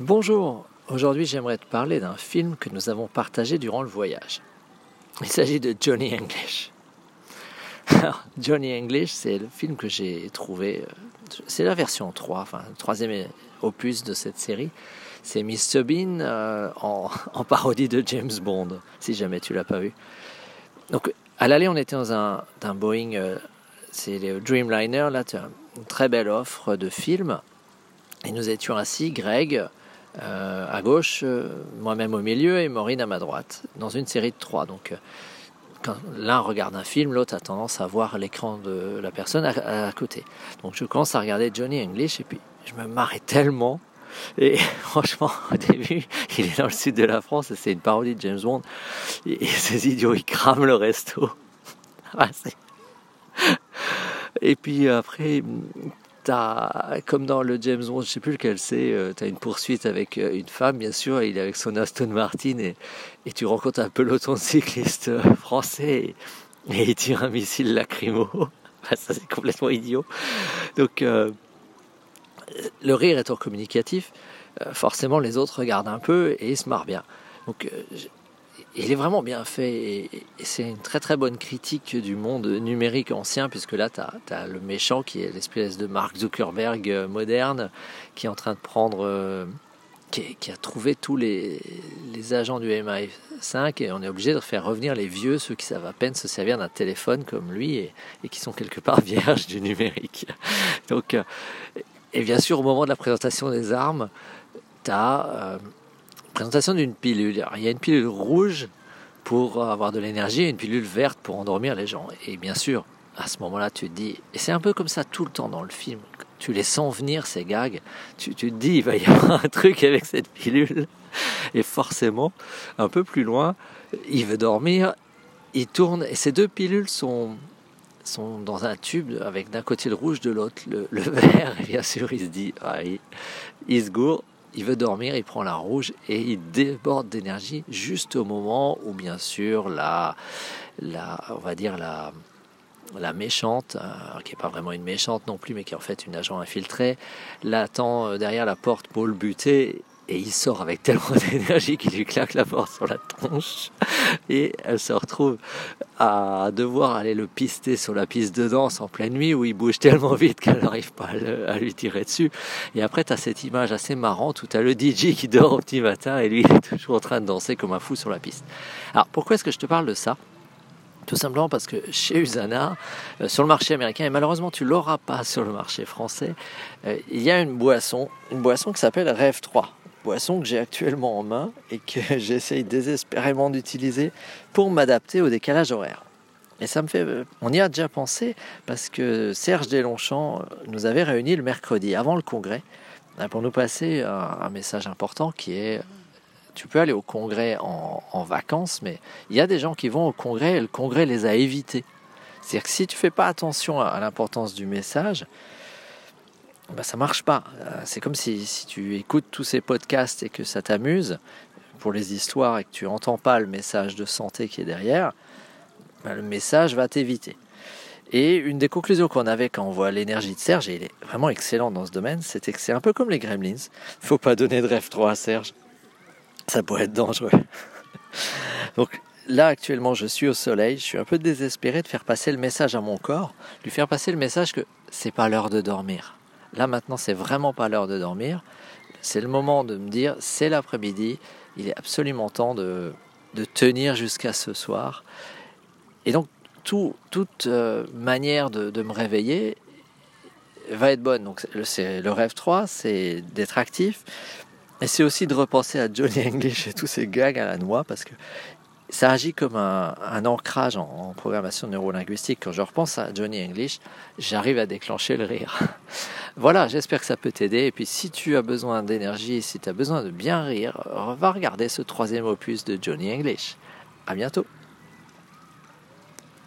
Bonjour, aujourd'hui j'aimerais te parler d'un film que nous avons partagé durant le voyage. Il s'agit de Johnny English. Johnny English, c'est le film que j'ai trouvé, euh, c'est la version 3, enfin le troisième opus de cette série. C'est Mr. Bean euh, en, parodie de James Bond, si jamais tu l'as pas vu. Donc à l'aller, on était dans un, Boeing, euh, c'est le Dreamliner, là tu as une très belle offre de films. Et nous étions assis, Greg, euh, à gauche, euh, moi-même au milieu et Maureen à ma droite, dans une série de trois. Donc, euh, quand l'un regarde un film, l'autre a tendance à voir l'écran de la personne à, côté. Donc, je commence à regarder Johnny English et puis je me marrais tellement. Et franchement, au début, il est dans le sud de la France et c'est une parodie de James Bond. Et, ces idiots, ils crament le resto. Ah, et puis après, comme dans le James Bond, je sais plus lequel c'est, euh, tu as une poursuite avec euh, une femme, bien sûr, il est avec son Aston Martin et, tu rencontres un peloton de cyclistes euh, français et, il tire un missile lacrymo. ça, c'est complètement idiot. Donc, le rire étant communicatif, forcément, les autres regardent un peu et ils se marrent bien. Donc, il est vraiment bien fait et, c'est une très très bonne critique du monde numérique ancien puisque là tu as, le méchant qui est l'espèce de Mark Zuckerberg euh, moderne qui est en train de prendre euh, qui, a trouvé tous les, agents du MI5 et on est obligé de faire revenir les vieux, ceux qui savent à peine se servir d'un téléphone comme lui et, qui sont quelque part vierges du numérique. Donc, euh, et bien sûr, au moment de la présentation des armes, tu as présentation d'une pilule. il y a une pilule rouge pour avoir de l'énergie et une pilule verte pour endormir les gens. Et bien sûr, à ce moment-là, tu te dis, et c'est un peu comme ça tout le temps dans le film, tu les sens venir, ces gags, tu, tu te dis, il va y avoir un truc avec cette pilule. Et forcément, un peu plus loin, il veut dormir, il tourne, et ces deux pilules sont, sont dans un tube avec d'un côté le rouge, de l'autre le, vert. Et bien sûr, il se dit, ah, il, il se gourre, il veut dormir, il prend la rouge et il déborde d'énergie juste au moment où bien sûr la, la on va dire la, la méchante, euh, qui n'est pas vraiment une méchante non plus, mais qui est en fait une agent infiltrée, l'attend euh, derrière la porte pour le buter et il sort avec tellement d'énergie qu'il lui claque la porte sur la tronche. Et elle se retrouve à devoir aller le pister sur la piste de danse en pleine nuit où il bouge tellement vite qu'elle n'arrive pas à, lui tirer dessus. Et après tu as cette image assez marrante où tu as le DJ qui dort au petit matin et lui il est toujours en train de danser comme un fou sur la piste. Alors pourquoi est-ce que je te parle de ça? Tout simplement parce que chez Usana, euh, sur le marché américain, et malheureusement tu l'auras pas sur le marché français, euh, il y a une boisson, une boisson qui s'appelle Rêve 3 boisson que j'ai actuellement en main et que j'essaye désespérément d'utiliser pour m'adapter au décalage horaire. Et ça me fait, euh, on y a déjà pensé parce que Serge Deslongchamps euh, nous avait réunis le mercredi avant le congrès euh, pour nous passer un, message important qui est tu peux aller au congrès en, vacances, mais il y a des gens qui vont au congrès et le congrès les a évités. C'est-à-dire que si tu fais pas attention à l'importance du message, bah, ça marche pas. Euh, c'est comme si, si, tu écoutes tous ces podcasts et que ça t'amuse pour les histoires et que tu entends pas le message de santé qui est derrière, bah, le message va t'éviter. Et une des conclusions qu'on avait quand on voit l'énergie de Serge, et il est vraiment excellent dans ce domaine, c'était que c'est un peu comme les gremlins. Faut pas donner de rêve 3 à Serge. Ça pourrait être dangereux. Donc là actuellement je suis au soleil, je suis un peu désespéré de faire passer le message à mon corps, lui faire passer le message que c'est pas l'heure de dormir. Là maintenant, c'est vraiment pas l'heure de dormir. C'est le moment de me dire, c'est l'après-midi, il est absolument temps de, de tenir jusqu'à ce soir. Et donc, tout, toute euh, manière de, de, me réveiller va être bonne. Donc, c'est le rêve 3, c'est d'être actif. Et c'est aussi de repenser à Johnny English et tous ces gags à la noix, parce que ça agit comme un, ancrage en, programmation neurolinguistique. Quand je repense à Johnny English, j'arrive à déclencher le rire. voilà, j'espère que ça peut t'aider. Et puis si tu as besoin d'énergie, si tu as besoin de bien rire, va regarder ce troisième opus de Johnny English. À bientôt.